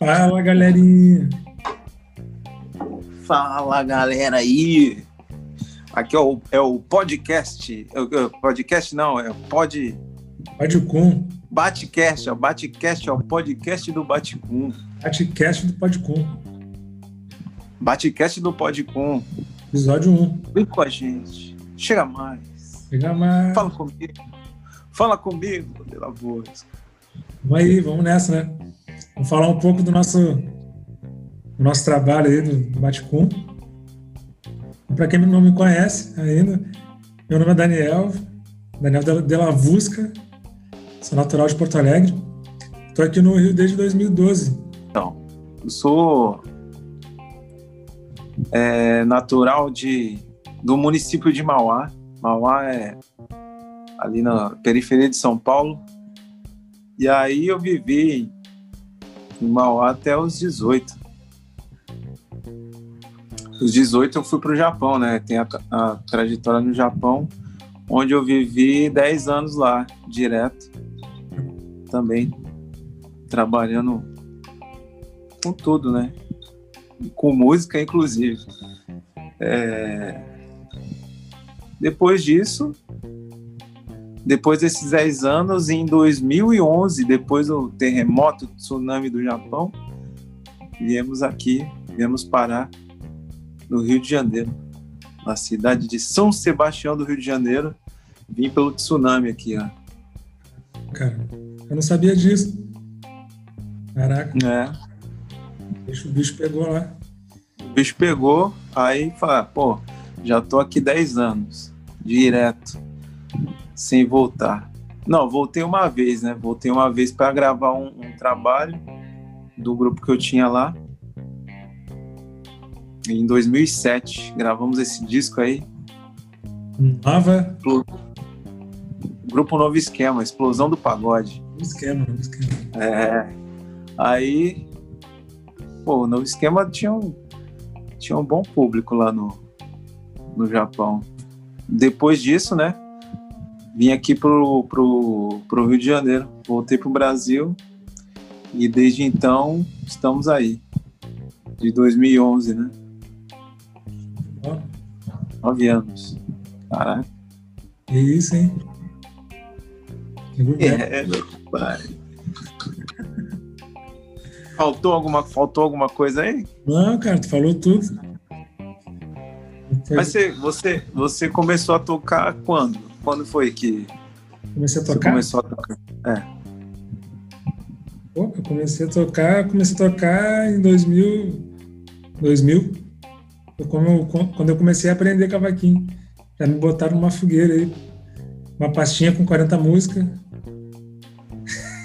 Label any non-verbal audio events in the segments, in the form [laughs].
Fala, galerinha. Fala, galera aí. Aqui é o, é o podcast. É o, podcast não, é o pod. Podcum. Batecast, é o Batecast, é o podcast do Baticum. Batecast do Podcum. Batecast do Podcum. Episódio 1. Vem com a gente. Chega mais. Chega mais. Fala comigo. Fala comigo, pela voz. Vamos aí, vamos nessa, né? Vamos falar um pouco do nosso, do nosso trabalho aí do Baticum. Para quem não me conhece ainda, meu nome é Daniel, Daniel de la Vusca, sou natural de Porto Alegre. Estou aqui no Rio desde 2012. Então, eu sou é, natural de, do município de Mauá. Mauá é ali na periferia de São Paulo. E aí eu vivi em Mauá até os 18. Os 18 eu fui para o Japão, né? Tem a, a, trajetória no Japão, onde eu vivi 10 anos lá, direto. Também trabalhando com tudo, né? Com música, inclusive. É... Depois disso, depois desses 10 anos, em 2011, depois do terremoto, do tsunami do Japão, viemos aqui, viemos parar no Rio de Janeiro, na cidade de São Sebastião do Rio de Janeiro. Vim pelo tsunami aqui, ó. Cara, eu não sabia disso. Caraca. É. O bicho pegou lá. O bicho pegou, aí fala, pô, já tô aqui 10 anos, direto sem voltar. Não, voltei uma vez, né? Voltei uma vez para gravar um, um, trabalho do grupo que eu tinha lá. Em 2007, gravamos esse disco aí. Nova? Grupo Novo Esquema, Explosão do Pagode. Novo Esquema, Novo Esquema. É. Aí, pô, o Novo Esquema tinha um, tinha um bom público lá no, no Japão. Depois disso, né? Vim aqui pro, pro, pro Rio de Janeiro, voltei pro Brasil e desde então estamos aí, de 2011, né? Nove anos. Caraca. É isso, hein? É, meu pai. Faltou alguma, faltou alguma coisa aí? Não, cara, tu falou tudo. Mas você, você, você começou a tocar quando? Quando foi que comecei a tocar? Você começou a tocar? É. Pô, eu comecei a tocar, comecei a tocar em 2000, 2000. Como, quando eu comecei a aprender cavaquinho. Já me botaram numa fogueira aí. Uma pastinha com 40 músicas.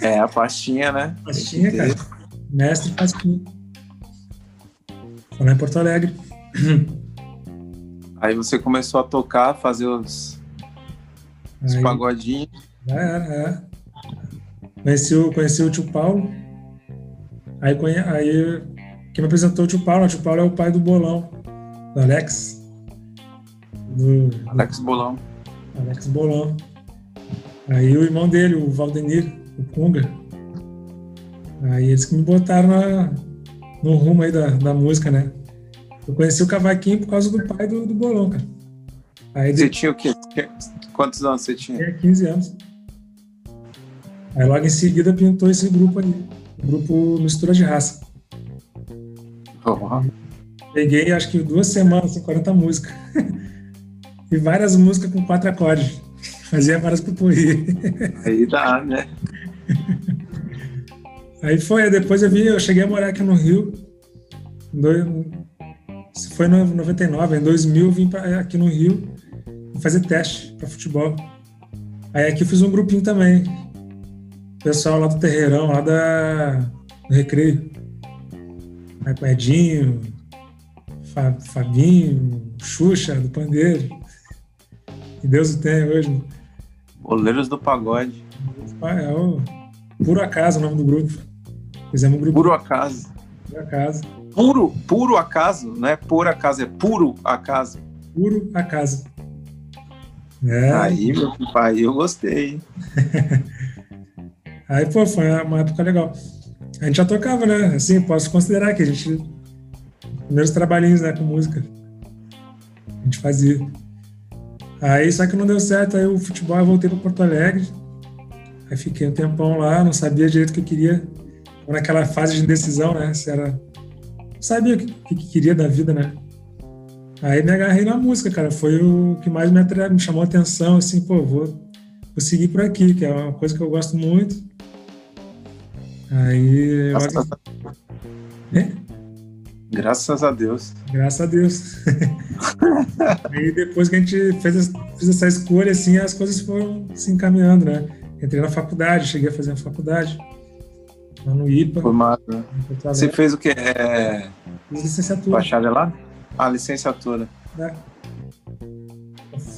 É, a pastinha, né? Pastinha, cara. Mestre pastinha. Foi lá em Porto Alegre. Aí você começou a tocar, fazer os, os pagodinhos. É, é. Conheci o, conheci o tio Paulo. Aí, aí quem me apresentou o tio Paulo, o tio Paulo é o pai do Bolão, do Alex. Do, Alex Bolão. Alex Bolão. Aí o irmão dele, o Valdenir, o Kunga. Aí eles que me botaram na, no rumo aí da, da música, né? Eu conheci o cavaquinho por causa do pai do, do Bolão, cara. Aí Você de... tinha o quê? Quantos anos você tinha? Tinha 15 anos. Aí logo em seguida pintou esse grupo ali, o grupo Mistura de Raça. Oh. Peguei acho que duas semanas, 40 músicas. [laughs] e várias músicas com quatro acordes. [laughs] Fazia várias pupuí. [laughs] Aí dá, né? Aí foi, depois eu vi, eu cheguei a morar aqui no Rio. Dois, foi em 99, em 2000 vim pra, aqui no Rio fazer teste para futebol. Aí aqui eu fiz um grupinho também. Pessoal lá do Terreirão, lá da, do Recreio. Aí com Edinho, Fabinho, Xuxa, do Pandeiro. Que Deus o tenha hoje. Boleiros do Pagode. É o Puro Acaso o nome do grupo. Fizemos um grupo. Puro Acaso. Puro Acaso. Puro, puro acaso, não é por acaso, é puro acaso. Puro acaso. É. Aí, meu pai, eu gostei. [laughs] Aí, pô, foi uma época legal. A gente já tocava, né? Assim, posso considerar que a gente. Primeiros trabalhinhos, né, com música. A gente fazia. Aí, só que não deu certo, aí o futebol eu voltei para Porto Alegre. Aí fiquei um tempão lá, não sabia direito o que eu queria. Naquela fase de indecisão, né? Se era. Não sabia o que, que queria da vida, né? Aí me agarrei na música, cara. Foi o que mais me, me chamou a atenção, assim, pô, vou, vou seguir por aqui, que é uma coisa que eu gosto muito. Aí. Graças, a... É? Graças a Deus. Graças a Deus. [laughs] Aí depois que a gente fez, fez, essa escolha, assim, as coisas foram se encaminhando, né? Entrei na faculdade, cheguei a fazer a faculdade, lá no IPA. Formado. Você fez o que? É... Licenciatura. Bacharelado? Ah, licenciatura. É.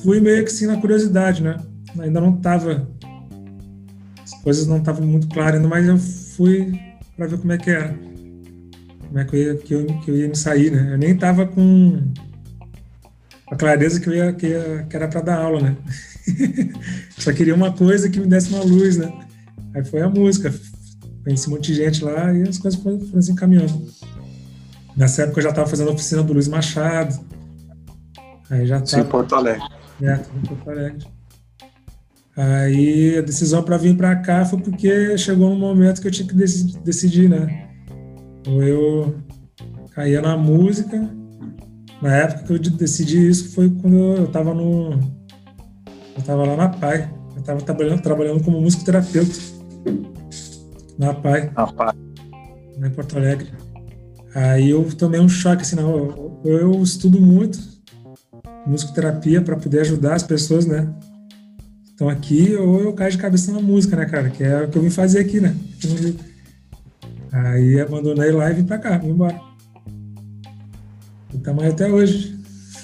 Fui meio que assim na curiosidade, né? Ainda não tava. As coisas não estavam muito claras ainda, mas eu fui para ver como é que era. Como é que eu ia, que eu, que eu ia me sair, né? Eu nem tava com a clareza que, eu ia, que, ia, que era para dar aula, né? [laughs] Só queria uma coisa que me desse uma luz, né? Aí foi a música. Conheci um monte de gente lá e as coisas foram, foram se encaminhando. Nessa época eu já estava fazendo a oficina do Luiz Machado. Aí já estava. Sim, Porto Alegre. É, em Porto Alegre. Aí a decisão para vir para cá foi porque chegou um momento que eu tinha que decidir, né? Ou eu caía na música. Na época que eu decidi isso foi quando eu estava no. Eu estava lá na PAI. Eu estava trabalhando, trabalhando como musicoterapeuta. Na PAI. Na PAI. Lá em Porto Alegre. Aí eu tomei um choque, assim, não, eu, eu estudo muito musicoterapia para poder ajudar as pessoas, né? Então aqui ou eu caio de cabeça na música, né, cara? Que é o que eu vim fazer aqui, né? Aí abandonei lá e vim pra cá, vim embora. O tamanho até hoje.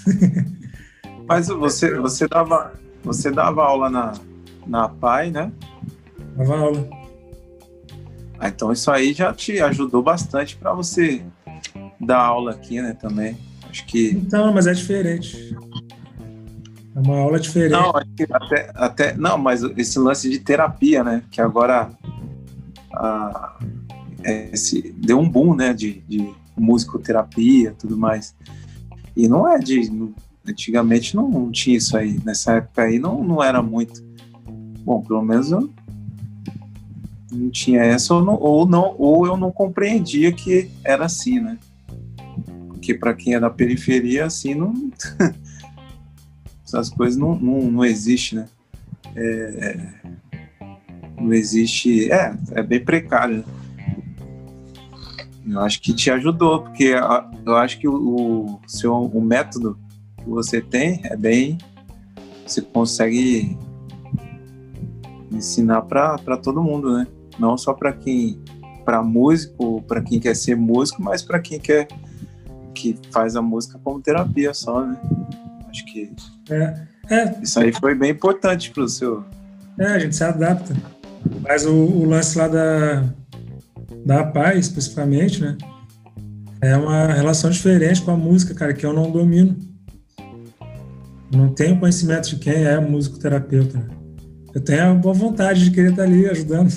[laughs] Mas você, você dava, você dava aula na, na PAI, né? Dava aula. Ah, então isso aí já te ajudou bastante para você dar aula aqui, né, também. Acho que. Então, mas é diferente. É uma aula diferente. Não, até, até, não, mas esse lance de terapia, né? Que agora a, esse, deu um boom, né? De, de musicoterapia tudo mais. E não é de. Antigamente não, não, tinha isso aí. Nessa época aí não, não era muito. Bom, pelo menos eu não tinha essa, ou não, ou não, ou eu não compreendia que era assim, né? Porque para quem é da periferia, assim, não. [laughs] essas coisas não, não, não existe, né? É, não existe. É, é bem precário. Né? Eu acho que te ajudou, porque eu acho que o, o seu o método que você tem é bem. Você consegue ensinar para todo mundo, né? Não só para quem para músico, para quem quer ser músico, mas para quem quer que faz a música como terapia só, né? Acho que é, é. isso aí foi bem importante para o seu. É, a gente se adapta. Mas o, o, lance lá da, da paz, especificamente, né? É uma relação diferente com a música, cara, que eu não domino. Não tenho conhecimento de quem é músico terapeuta. Né? Eu tenho a boa vontade de querer estar ali ajudando.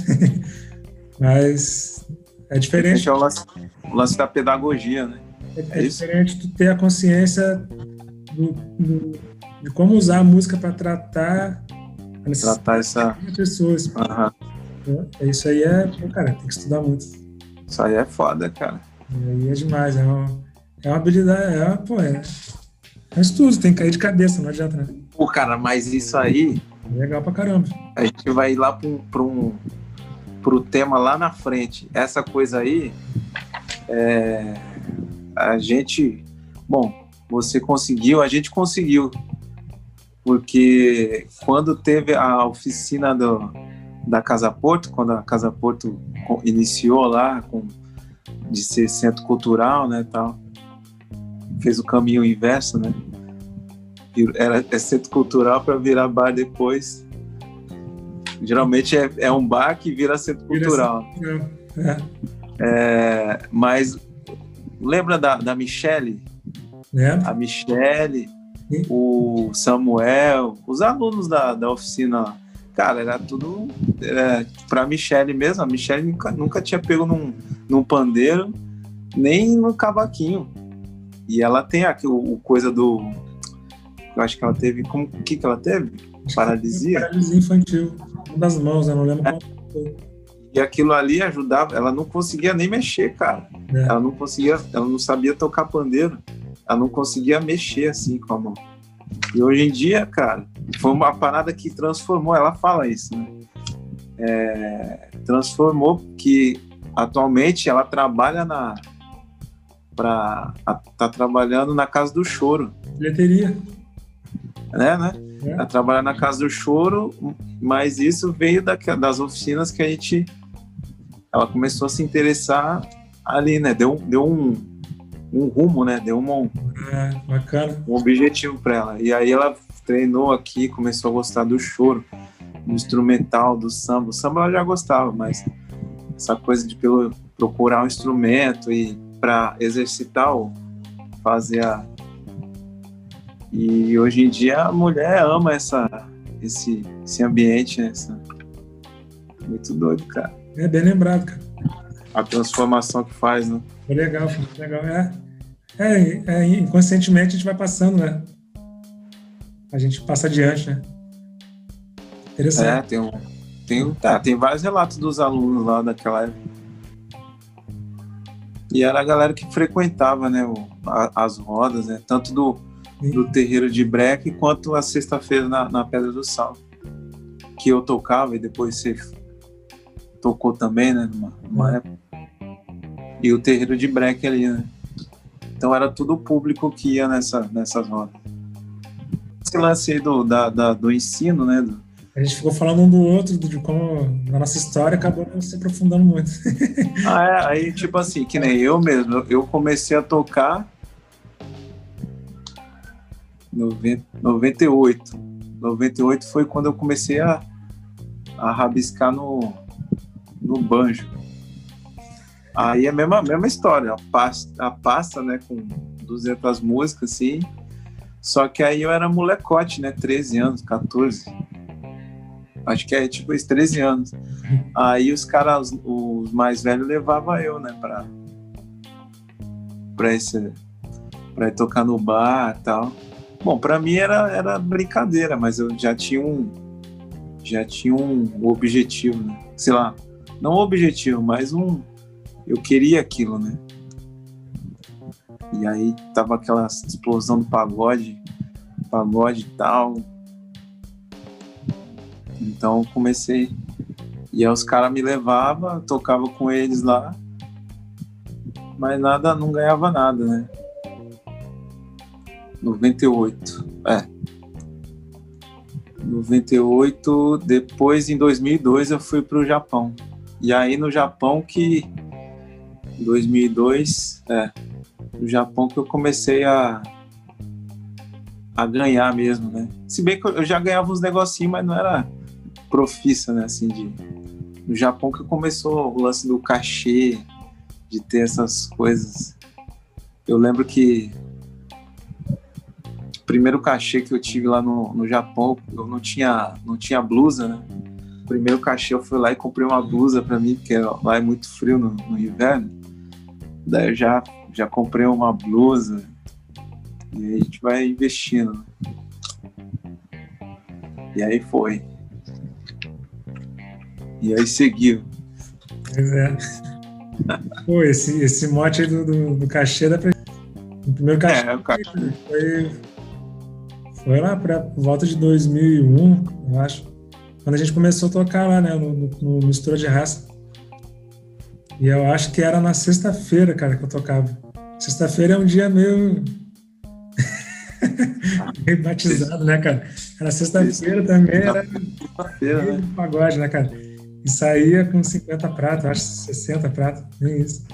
[laughs] Mas é diferente. É o lance, o lance da pedagogia, né? É, é diferente tu ter a consciência do, do, de como usar a música para tratar a necessidade tratar essa... pessoas. Uhum. É, isso aí é, pô, cara, tem que estudar muito. Isso aí é foda, cara. E aí é demais, é uma, é uma habilidade, é, uma, pô, é, é um estudo, tem que cair de cabeça, não adianta, né? Pô, cara, mas isso aí. É legal pra caramba. A gente vai lá pra um, pro tema lá na frente. Essa coisa aí, é, a gente, bom, você conseguiu, a gente conseguiu, porque quando teve a oficina do, da Casa Porto, quando a Casa Porto iniciou lá com de ser centro cultural, né, tal, fez o caminho inverso, né? Era é centro cultural para virar bar depois. Geralmente é, é um bar que vira centro cultural. É. É, mas lembra da, da Michelle? Lembra? A Michelle, o Samuel, os alunos da, da oficina. cara, era tudo era, pra Michelle mesmo. A Michelle nunca, nunca tinha pego num, num pandeiro, nem no cavaquinho. E ela tem aqui o, o coisa do. Eu acho que ela teve. Como o que, que ela teve? Paralisia? Paralisia infantil. Uma das mãos, né? Não lembro é. qual foi. E aquilo ali ajudava, ela não conseguia nem mexer, cara. É. Ela não conseguia, ela não sabia tocar pandeiro. Ela não conseguia mexer assim com a mão. E hoje em dia, cara, foi uma parada que transformou, ela fala isso, né? É, transformou que atualmente ela trabalha na para tá trabalhando na casa do choro. Bilheteria. É, né? É. Ela trabalha na casa do choro, mas isso veio da, das oficinas que a gente ela começou a se interessar ali, né? Deu, deu um, um rumo, né? Deu uma, é, bacana. um objetivo para ela. E aí ela treinou aqui, começou a gostar do choro, do instrumental, do samba. O samba ela já gostava, mas essa coisa de pelo, procurar um instrumento e para exercitar ou fazer a. E hoje em dia a mulher ama essa, esse, esse ambiente, né? Essa... Muito doido, cara. É bem lembrado, cara. A transformação que faz, né? Foi legal, foi legal. É, é, é, inconscientemente a gente vai passando, né? A gente passa adiante, né? Interessante. É, tem um. Tem, tá, tem vários relatos dos alunos lá daquela época. E era a galera que frequentava, né, as rodas, né? Tanto do, do terreiro de breque quanto a sexta-feira na, na Pedra do Sal. Que eu tocava e depois você tocou também, né? Numa, numa época. E o terreiro de breque ali, né? Então era tudo o público que ia nessa, nessas rodas. Esse lance aí do, da, da, do ensino, né? Do... A gente ficou falando um do outro, de como na nossa história acabou não se aprofundando muito. ah, é, aí tipo assim, que nem eu mesmo, eu comecei a tocar em 98. 98 foi quando eu comecei a, a rabiscar no, no banjo. Aí é a mesma, mesma história, a pasta, a pasta, né, com 200 músicas, assim. Só que aí eu era molecote, né, 13 anos, 14. Acho que é tipo isso, 13 anos. Aí os caras, os mais velhos, levavam eu, né, pra, pra, esse, pra ir tocar no bar e tal. Bom, pra mim era, era brincadeira, mas eu já tinha um, já tinha um objetivo, né? Sei lá, não um objetivo, mas um eu queria aquilo, né? E aí tava aquela explosão do pagode, pagode e tal. Então comecei. E aí os caras me levavam, tocava com eles lá, mas nada, não ganhava nada, né? 98, é. 98, depois em 2002 eu fui para o Japão. E aí no Japão que 2002, é, no Japão que eu comecei a, a ganhar mesmo, né? Se bem que eu já ganhava uns negocinhos, mas não era profissa, né? Assim, de, no Japão que começou o lance do cachê, de ter essas coisas. Eu lembro que primeiro cachê que eu tive lá no, no Japão, eu não tinha, não tinha blusa, né? Primeiro cachê eu fui lá e comprei uma blusa para mim, porque lá é muito frio no, no inverno. Daí eu já, já comprei uma blusa e aí a gente vai investindo. E aí foi. E aí seguiu. Pois é. Pô, esse, esse mote aí do, do, do cachê da O primeiro cachê, é, o cachê. Foi, foi lá para volta de 2001, eu acho. Quando a gente começou a tocar lá, né, no, no, no Mistura de Raça. E eu acho que era na sexta-feira, cara, que eu tocava. Sexta-feira é um dia meio. [laughs] meio batizado, né, cara? Era sexta-feira também, era. Sexta-feira, né? Pagode, né, cara? E saía com 50 pratos, acho 60 pratos, nem isso.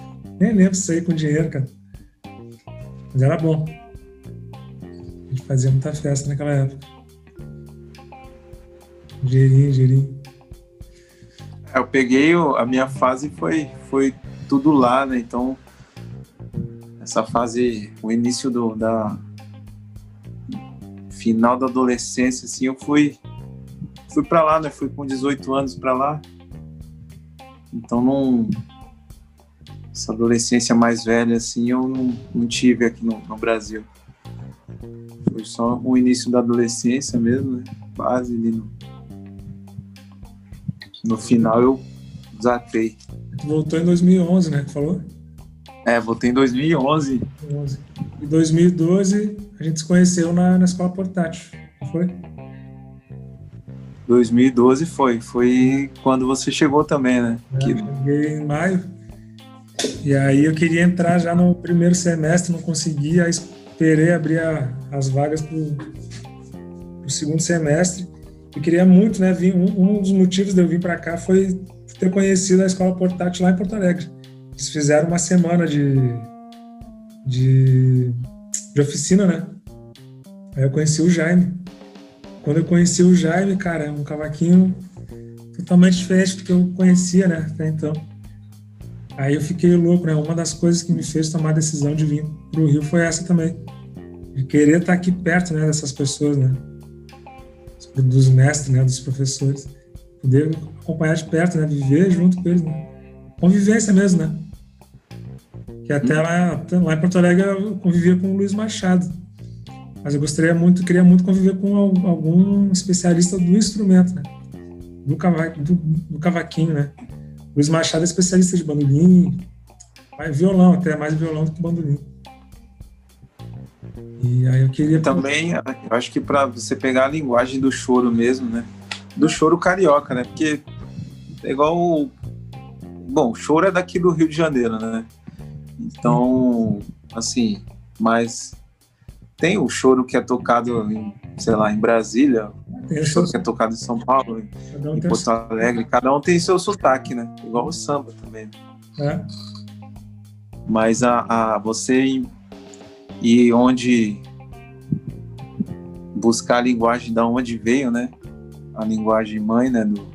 Nem lembro se saía com dinheiro, cara. Mas era bom. Gente fazia muita festa naquela época. Gerinho, gerinho. É, eu peguei a minha fase foi foi tudo lá, né? Então essa fase, o início do da final da adolescência, assim, eu fui fui para lá, né? Fui com 18 anos para lá. Então não essa adolescência mais velha assim eu não, não tive aqui no, no, Brasil. Foi só o início da adolescência mesmo, né? Quase ali no, no final eu desatei. Voltou em 2011, né? Falou? É, voltei em 2011. 2011. Em 2012 a gente se conheceu na, na escola portátil, foi? 2012 foi, foi quando você chegou também, né? É, que... Cheguei em maio. E aí eu queria entrar já no primeiro semestre, não consegui, aí esperei abrir a, as vagas para o segundo semestre. Eu queria muito, né? Vir, um, um dos motivos de eu vir para cá foi ter conhecido a escola portátil lá em Porto Alegre. Eles fizeram uma semana de, de, de oficina, né? Aí eu conheci o Jaime. Quando eu conheci o Jaime, cara, é um cavaquinho totalmente diferente do que eu conhecia, né? Até então. Aí eu fiquei louco, né? Uma das coisas que me fez tomar a decisão de vir pro Rio foi essa também. De querer estar aqui perto, né? Dessas pessoas, né? Dos mestres, né? Dos professores. Poder acompanhar de perto, né? Viver junto com eles, né? Convivência mesmo, né? Que até lá, lá em Porto Alegre eu convivia com o Luiz Machado. Mas eu gostaria muito, queria muito conviver com algum especialista do instrumento, né? Do, cava, do, do cavaquinho, né? Luiz Machado é especialista de bandolim, violão, até mais violão do que bandolim. E aí eu queria. Também, eu acho que para você pegar a linguagem do choro mesmo, né? Do choro carioca, né? Porque é igual. O... Bom, o choro é daqui do Rio de Janeiro, né? Então, assim, mas tem o choro que é tocado em, sei lá, em Brasília, o choro que é tocado em São Paulo, em, um em Porto Alegre, cada um tem seu sotaque, né? Igual o samba também. É. Mas a, a você e onde buscar a linguagem da onde veio, né? A linguagem mãe, né? Do...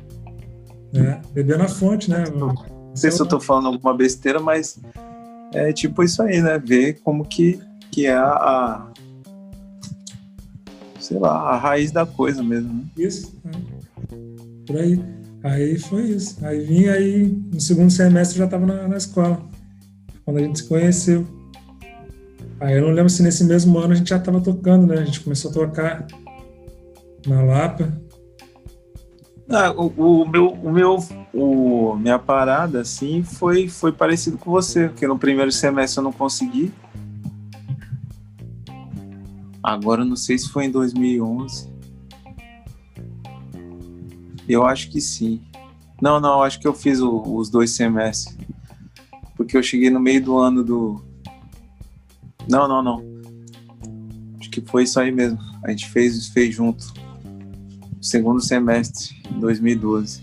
É, beber na fonte, né? Não sei se eu tô falando alguma besteira, mas é tipo isso aí, né? Ver como que, que é a, sei lá, a raiz da coisa mesmo. Né? Isso, é. por aí. Aí foi isso. Aí vim, aí no segundo semestre já estava na, na, escola, quando a gente se conheceu. Aí eu não lembro se nesse mesmo ano a gente já estava tocando, né? A gente começou a tocar na Lapa. Ah, o, o, meu, o meu, o, minha parada assim foi, foi parecido com você, porque no primeiro semestre eu não consegui. Agora não sei se foi em 2011. Eu acho que sim. Não, não, acho que eu fiz o, os dois semestres. Porque eu cheguei no meio do ano do. Não, não, não. Acho que foi isso aí mesmo. A gente fez, fez junto. Segundo semestre, 2012.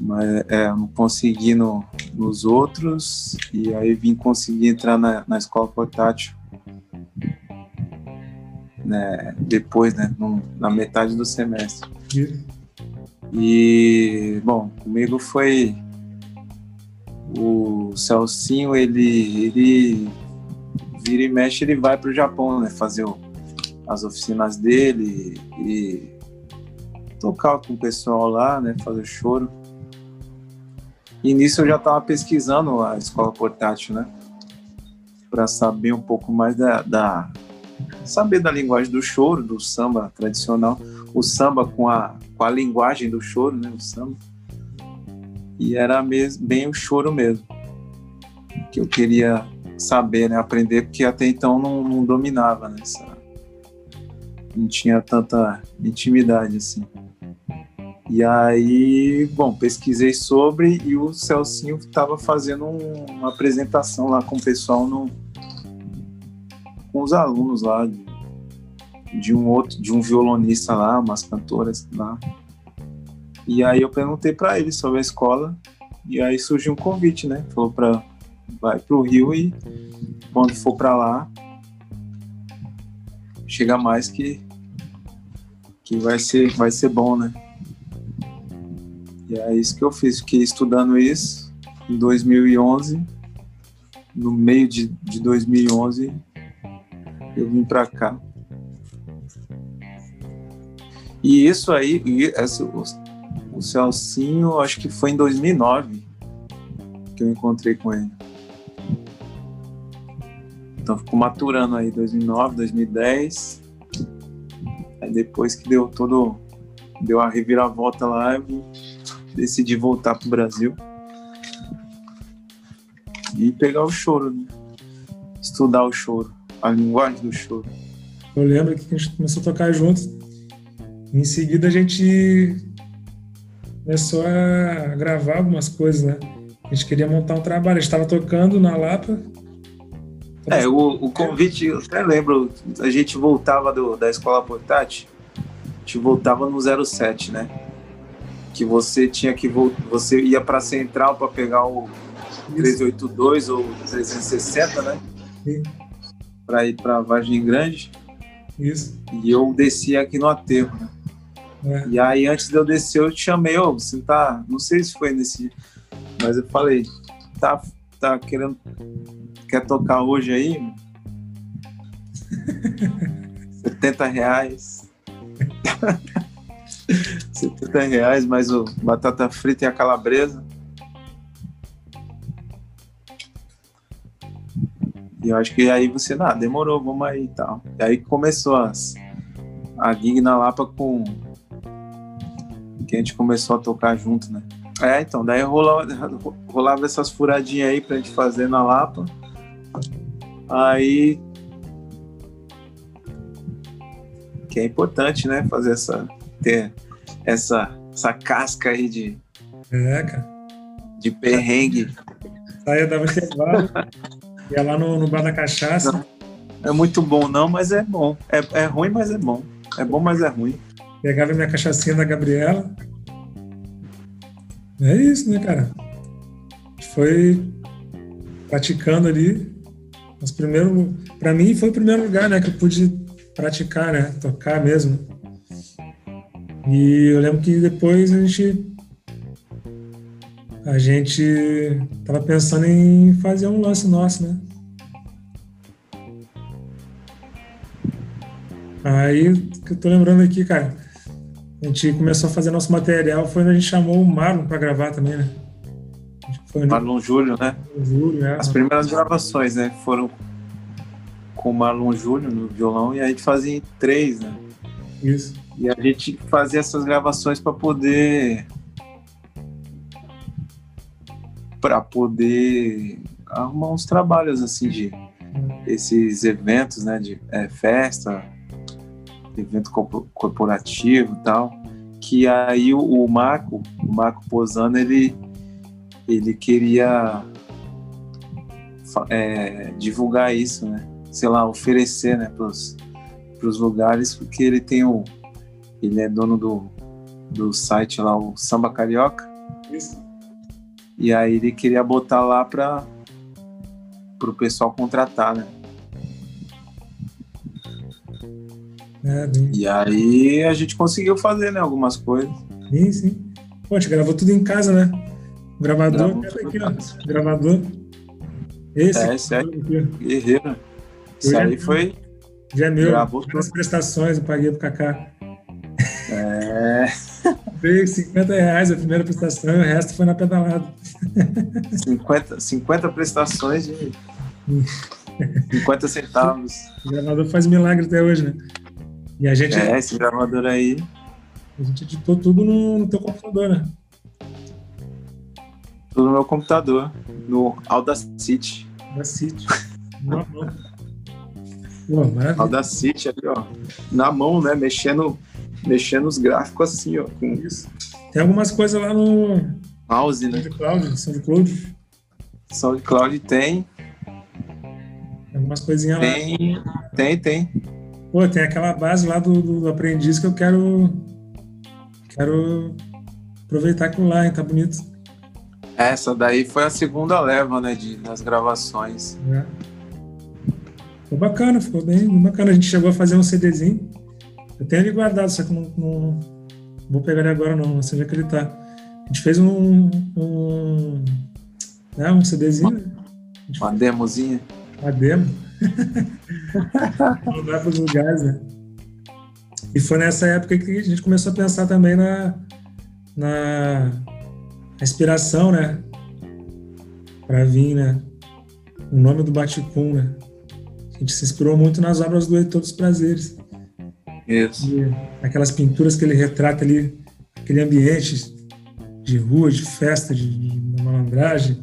Mas é, não consegui no, nos outros. E aí vim conseguir entrar na, na escola portátil né, depois, né, no, na metade do semestre. E, bom, comigo foi o Celcinho, ele, ele vira e mexe, ele vai para o Japão, né, fazer o, as oficinas dele e tocar com o pessoal lá, né, fazer choro. E nisso eu já estava pesquisando a escola portátil, né, para saber um pouco mais da, da saber da linguagem do choro, do samba tradicional, o samba com a, com a linguagem do choro, né, o samba. E era mesmo, bem o choro mesmo, que eu queria saber, né, aprender, porque até então não, não dominava, né, essa, não tinha tanta intimidade assim. E aí, bom, pesquisei sobre e o Celcinho estava fazendo um, uma apresentação lá com o pessoal no, com os alunos lá de, de um outro, de um violonista lá, umas cantoras lá. E aí eu perguntei para ele sobre a escola e aí surgiu um convite, né? Falou para vai pro Rio e quando for para lá chega mais que que vai ser vai ser bom, né? E é isso que eu fiz, fiquei estudando isso em 2011. No meio de, de 2011 eu vim para cá. E isso aí, e o, o Celcinho, acho que foi em 2009 que eu encontrei com ele. Então ficou maturando aí 2009, 2010. Aí depois que deu todo deu a reviravolta lá, eu decidi voltar pro Brasil e pegar o choro, né? estudar o choro, a linguagem do choro. Eu lembro que a gente começou a tocar juntos. Em seguida a gente começou a gravar algumas coisas, né? A gente queria montar um trabalho. A gente estava tocando na Lapa. É, o, o convite, eu até lembro, a gente voltava do, da escola portátil, a gente voltava no 07, né? Que você tinha que voltar, você ia para central para pegar o 382 ou 360, né? Para ir para Vargem Grande. Isso. E eu desci aqui no aterro, né? É. E aí, antes de eu descer, eu te chamei, ô, oh, você tá. Não sei se foi nesse. Mas eu falei, tá, tá querendo. Quer tocar hoje aí? 70 reais. [laughs] 70 reais, mais o batata frita e a calabresa. E eu acho que aí você, ah, demorou, vamos aí e tal. E aí começou as, a gig na Lapa com. que a gente começou a tocar junto, né? É, então, daí rolava, rolava essas furadinhas aí pra gente fazer na Lapa. Aí. Que é importante, né? Fazer essa. ter essa, essa casca aí de. É, cara. De perrengue. Saia dava intervalo. Ia lá no, no bar da cachaça. Não, é muito bom, não, mas é bom. É, é ruim, mas é bom. É bom, mas é ruim. Pegava minha cachaçinha da Gabriela. É isso, né, cara? Foi praticando ali. Mas primeiro, para mim foi o primeiro lugar, né, que eu pude praticar, né, tocar mesmo. E eu lembro que depois a gente a gente tava pensando em fazer um lance nosso, né? Aí, que eu tô lembrando aqui, cara, a gente começou a fazer nosso material, foi quando a gente chamou o Marlon para gravar também, né? Foi Marlon Júlio, né? Júlio, é. As primeiras gravações, né? Foram com o Marlon Júlio no violão e a gente fazia em três, né? Isso. E a gente fazia essas gravações para poder para poder arrumar uns trabalhos assim de esses eventos, né, de é, festa, evento corporativo e tal, que aí o, o Marco, o Marco Posano, ele ele queria é, divulgar isso, né? Sei lá, oferecer, né, pros, pros lugares, porque ele tem o ele é dono do, do site lá, o Samba Carioca. Isso. E aí ele queria botar lá para o pessoal contratar, né? É, e aí a gente conseguiu fazer, né, algumas coisas. Sim, sim. Pô, a gente gravou tudo em casa, né? Gravador, aqui, ó. Gravador. Esse, é, esse é guerreiro. Isso aí foi. Já é meu. Gravou as prestações eu paguei pro Kaká. É. Veio 50 reais a primeira prestação e o resto foi na pedalada. 50, 50 prestações de [laughs] 50 centavos. O gravador faz milagre até hoje, né? E a gente. É, esse gravador aí. A gente editou tudo no, no teu computador, né? Tudo no meu computador, no Audacity. Audacity. Na mão. Pô. Audacity ali, ó. Na mão, né? Mexendo mexendo os gráficos assim, ó, com isso. Tem algumas coisas lá no mouse, né? SoundCloud, SoundCloud. SoundCloud tem. Tem algumas coisinhas tem, lá. Tem, tem. Pô, tem aquela base lá do, do aprendiz que eu quero quero aproveitar aquilo lá, hein? Tá bonito. Essa daí foi a segunda leva, né, de, nas gravações. É. Ficou bacana, ficou bem, bem bacana. A gente chegou a fazer um CDzinho. Eu tenho ele guardado, só que não, não vou pegar ele agora não, não sei onde é que ele tá. A gente fez um, um, né, um CDzinho. Uma, né? uma demozinha. Uma demo. [laughs] Mandar para os lugares, né? E foi nessa época que a gente começou a pensar também na, na inspiração, né? Para vir, né? O nome do Baticum, né? A gente se inspirou muito nas obras do Heitor dos Prazeres. Isso. E aquelas pinturas que ele retrata ali, aquele ambiente de rua, de festa, de, de malandragem,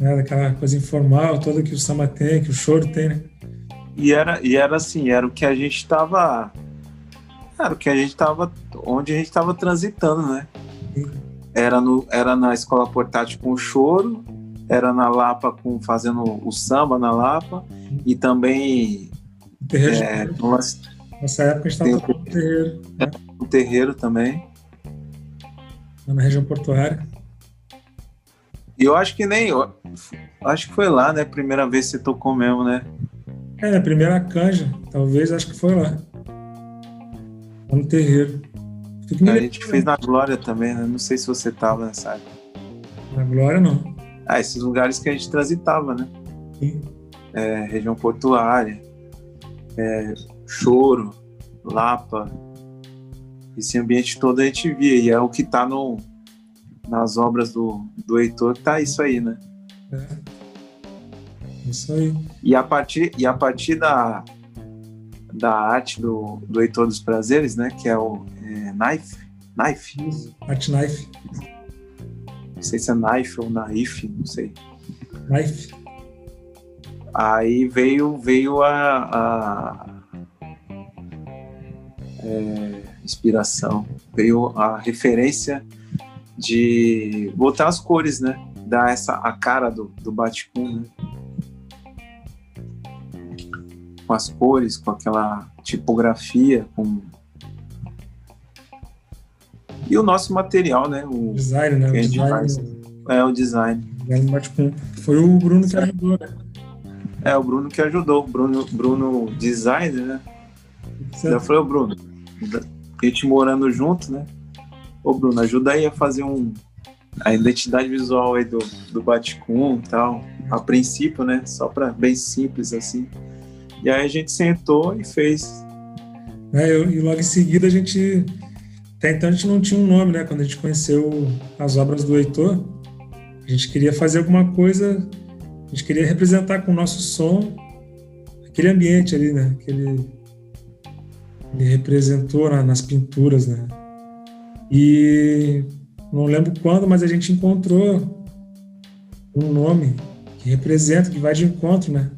né? daquela coisa informal toda que o samba tem, que o choro tem, né? E era, e era assim, era o que a gente estava era o que a gente estava onde a gente estava transitando, né? Era, no, era na escola portátil com o choro, era na Lapa com fazendo o samba na Lapa e também terreiro, é, nessa época a gente estava no terreiro, né? o terreiro também na região portuária. E eu acho que nem eu, acho que foi lá, né? Primeira vez que você tocou mesmo, né? É, a primeira canja, talvez acho que foi lá no terreiro. A gente fez na Glória também, né? Não sei se você tava nessa época. Na Glória, não. Ah, esses lugares que a gente transitava, né? Sim. É, região portuária, é, Choro, Lapa. Esse ambiente todo a gente via. E é o que tá no, nas obras do, do Heitor, tá isso aí, né? É. Isso aí. E a partir, e a partir da, da arte do, do Heitor dos Prazeres, né? Que é o é, Knife. Knife. Art Knife. Não sei se é Knife ou Knife, não sei. Knife. Aí veio, veio a, a é, inspiração, veio a referência de botar as cores, né? Dar essa a cara do, do Baticum, né? Com as cores, com aquela tipografia, com e o nosso material, né? O design, né? O design, É o design. Foi o Bruno que ajudou, né? É, o Bruno que ajudou. Bruno, Bruno designer, né? Já foi o Bruno. A gente morando junto, né? Ô, Bruno, ajuda aí a fazer um a identidade visual aí do, do e tal. A princípio, né? Só para bem simples assim. E aí a gente sentou e fez. É, eu, e logo em seguida a gente. Até então a gente não tinha um nome, né? Quando a gente conheceu as obras do Heitor, a gente queria fazer alguma coisa, a gente queria representar com o nosso som aquele ambiente ali, né? Que ele, ele representou na, nas pinturas, né? E não lembro quando, mas a gente encontrou um nome que representa, que vai de encontro, né?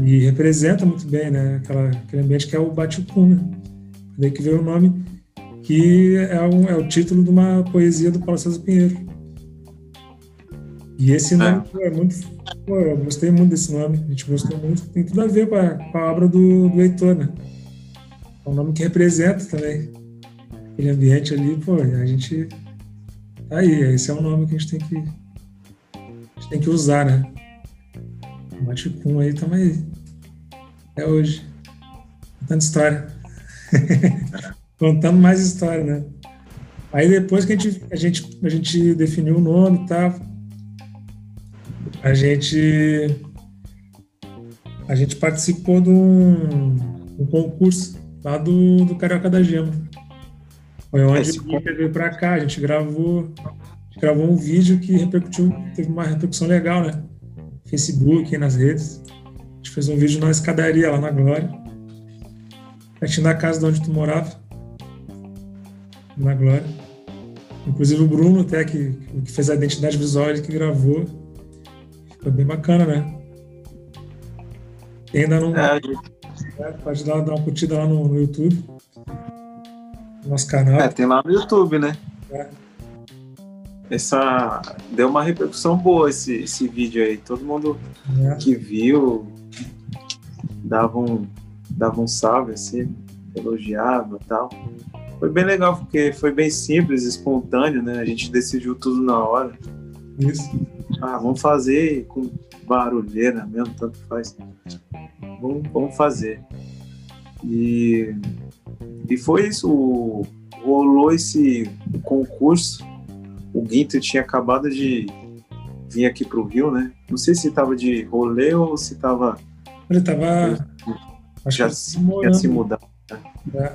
E representa muito bem, né? Aquela, aquele ambiente que é o Batucum, né? Daí que veio o nome, que é, um, é o título de uma poesia do Paulo César Pinheiro. E esse nome é, é muito. Pô, eu gostei muito desse nome, a gente gostou muito. Tem tudo a ver com a, com a obra do, do Heitor, né? É um nome que representa também aquele ambiente ali, pô, a gente. Tá aí, esse é um nome que a gente tem que, a gente tem que usar, né? Machucum aí, tamo aí. Até hoje. Contando história. [laughs] Contando mais história, né? Aí depois que a gente, a gente, a gente definiu o nome e tal, a gente, a gente participou de um, um concurso lá do, do Carioca da Gema. Foi onde Esse... o veio para cá, a gente gravou, a gente gravou um vídeo que repercutiu, teve uma repercussão legal, né? Facebook, nas redes. A gente fez um vídeo na escadaria lá na Glória. Pertinho da casa de onde tu morava. Na Glória. Inclusive o Bruno, até, que, que fez a identidade visual, ele que gravou. Ficou bem bacana, né? Quem ainda não. É, é, pode dar, dar uma curtida lá no, no YouTube. No nosso canal. É, tem lá no YouTube, né? É essa deu uma repercussão boa esse, esse vídeo aí. Todo mundo é. que viu dava um, dava um salve, assim, elogiava tal. Foi bem legal, porque foi bem simples, espontâneo, né? A gente decidiu tudo na hora. Isso. Ah, vamos fazer com barulheira mesmo, tanto faz. Vamos, vamos fazer. E, e foi isso. Rolou esse concurso o Guinter tinha acabado de vir aqui para o Rio, né? Não sei se estava de rolê ou se estava. Ele estava. Já, se, já se mudar. É.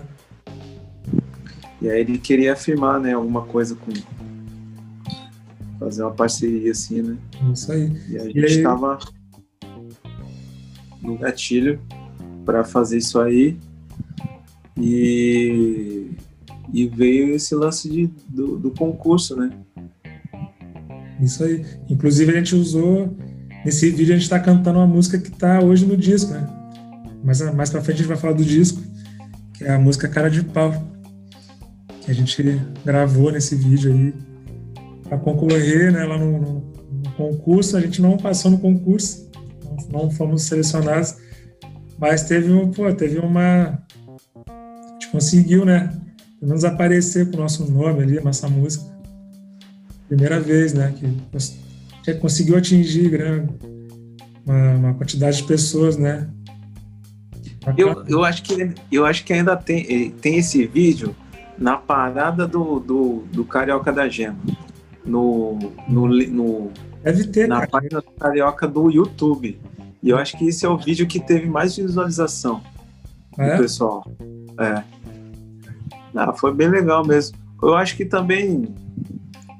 E aí ele queria afirmar, né, alguma coisa com fazer uma parceria assim, né? Isso aí. E a gente estava no gatilho para fazer isso aí e, e veio esse lance de, do, do concurso, né? Isso aí. Inclusive a gente usou nesse vídeo a gente está cantando uma música que está hoje no disco, né? Mas mais para frente a gente vai falar do disco, que é a música Cara de Pau, que a gente gravou nesse vídeo aí para concorrer, né? Lá no, no, concurso a gente não passou no concurso, não, não fomos selecionados, mas teve um, pô, teve uma a gente conseguiu, né? Pelo menos aparecer com o nosso nome ali, nossa música. Primeira vez, né? Que conseguiu atingir grande, uma, uma, quantidade de pessoas, né? Eu, eu, acho que, eu acho que ainda tem, eh, tem esse vídeo na parada do, do, do Carioca da Gema. No, no, no, Deve ter, na cara. página do Carioca do YouTube. E eu acho que esse é o vídeo que teve mais visualização é? do pessoal. É. Ah, foi bem legal mesmo. Eu acho que também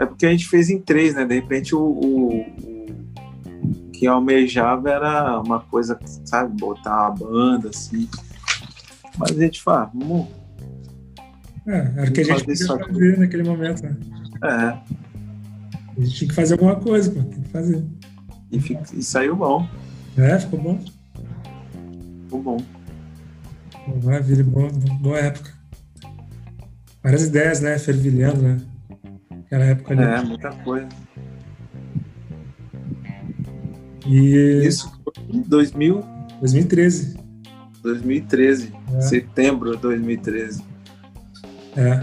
é porque a gente fez em três, né? De repente o, o, o que almejava era uma coisa, sabe, botar a banda assim. Mas a gente fala, vamos. É, era o que a gente podia fazer naquele momento, né? É. A gente tinha que fazer alguma coisa, pô, tem que fazer. E, fica, e saiu bom. É, ficou bom. Ficou bom. Maravilha, boa, boa época. Várias ideias, né? Fervilhando, né? Aquela época ali. É, muita coisa. E... Isso foi em 2000... 2013. 2013. É. Setembro de 2013. É.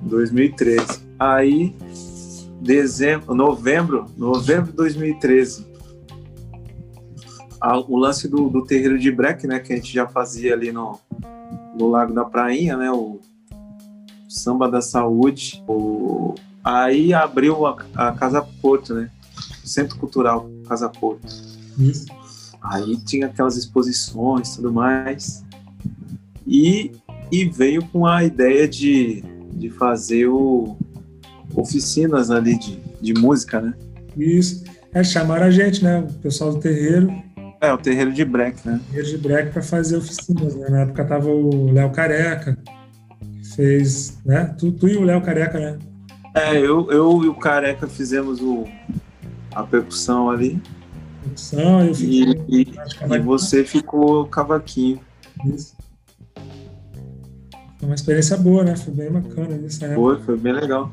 2013. Aí, dezembro, novembro, novembro de 2013. o lance do, do terreiro de break, né, que a gente já fazia ali no, no Lago da Prainha, né, o Samba da Saúde, o Aí abriu a, a Casa Porto, né? Centro Cultural Casa Porto. Isso. Aí tinha aquelas exposições e tudo mais. E, e veio com a ideia de, de fazer o, oficinas ali de, de música, né? Isso. É, chamaram a gente, né? O pessoal do terreiro. É, o terreiro de break, né? Terreiro de break para fazer oficinas, né? Na época tava o Léo Careca, que fez, né? Tu, tu e o Léo Careca, né? É, eu, eu e o Careca fizemos o, a percussão ali. Percussão, eu fiquei. E, e, e você ficou cavaquinho. Isso. Foi uma experiência boa, né? Foi bem bacana isso. Foi, foi bem legal.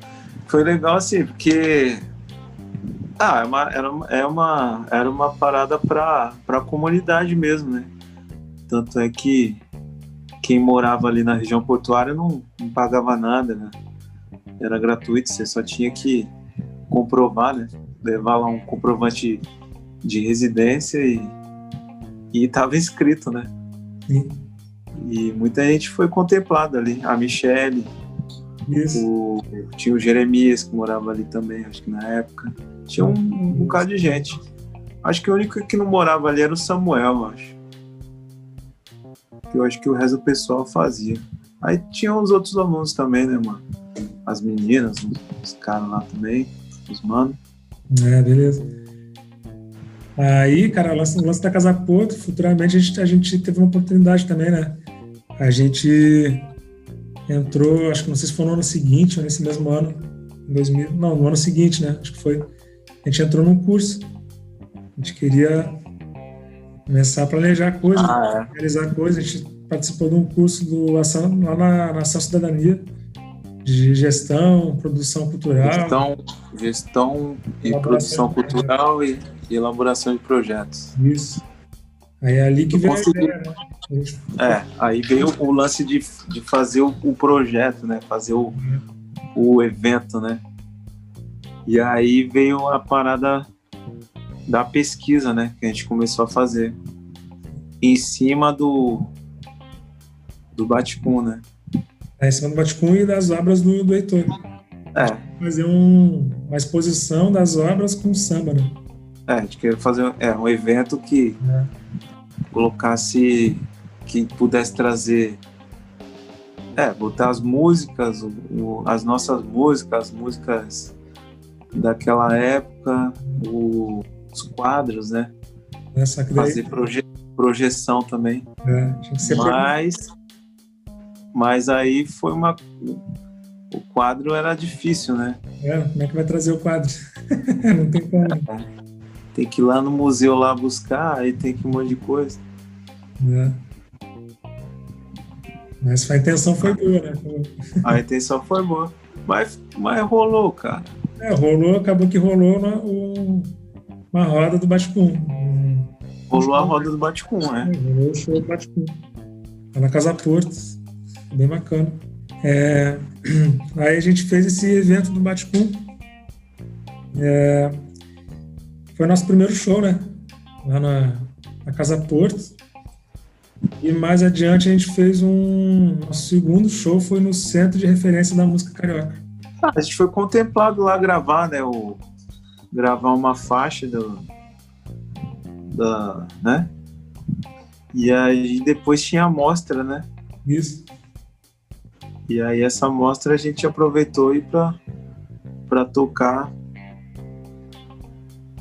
Foi legal assim, porque. Ah, é uma, era, uma, é uma, era uma parada para a comunidade mesmo, né? Tanto é que quem morava ali na região portuária não, não pagava nada, né? Era gratuito, você só tinha que comprovar, né? Levar lá um comprovante de residência e e estava inscrito, né? Sim. E muita gente foi contemplada ali. A Michelle, o, tinha o Jeremias que morava ali também, acho que na época. Tinha um, um bocado de gente. Acho que o único que não morava ali era o Samuel, acho. Eu acho que o resto do pessoal fazia. Aí tinha os outros alunos também, né, mano? As meninas, os caras lá também, os manos. É, beleza. Aí, cara, o lance, o lance da Casa Porto, futuramente a gente, a gente teve uma oportunidade também, né? A gente entrou, acho que não sei se foi no ano seguinte ou nesse mesmo ano, em 2000, não, no ano seguinte, né? Acho que foi. A gente entrou num curso. A gente queria começar a planejar coisas, ah, é. realizar coisas. A gente participou de um curso do ação, lá na, na Ação Cidadania, de gestão, produção cultural. Gestão, gestão e produção cultural e, e, elaboração de projetos. Isso. Aí é ali que veio consegui... ideia, né? É, aí veio o lance de, de fazer o, o projeto, né? Fazer o, o evento, né? E aí veio a parada da pesquisa, né? Que a gente começou a fazer em cima do do Baticum, né? É, em cima do Baticum e das obras do, do Heitor. É. Fazer um, uma exposição das obras com samba, né? É, a gente queria fazer é, um evento que é. colocasse, que pudesse trazer É, botar as músicas, o, o, as nossas músicas, as músicas daquela época, o, os quadros, né? Essa Fazer proje, projeção também. É, tinha que ser mas, mas aí foi uma. O quadro era difícil, né? É, como é que vai trazer o quadro? [laughs] Não tem como. Tem que ir lá no museu lá buscar, aí tem que um monte de coisa. É. Mas a intenção foi boa, né? A intenção foi boa. Mas, mas rolou, cara. É, rolou, acabou que rolou uma, uma roda do Baticum. Rolou a roda do Baticum, é. Rolou o show do Baticum. Lá na Casa Porto. Bem bacana. É, [clears throat] aí a gente fez esse evento do Baticum. É, foi nosso primeiro show, né? Lá na, na Casa Porto. E mais adiante a gente fez um. Nosso segundo show foi no Centro de Referência da Música Carioca. Ah, a gente foi contemplado lá gravar, né? O, gravar uma faixa do. Da, né? E aí depois tinha a mostra, né? Isso. E aí essa mostra a gente aproveitou e para tocar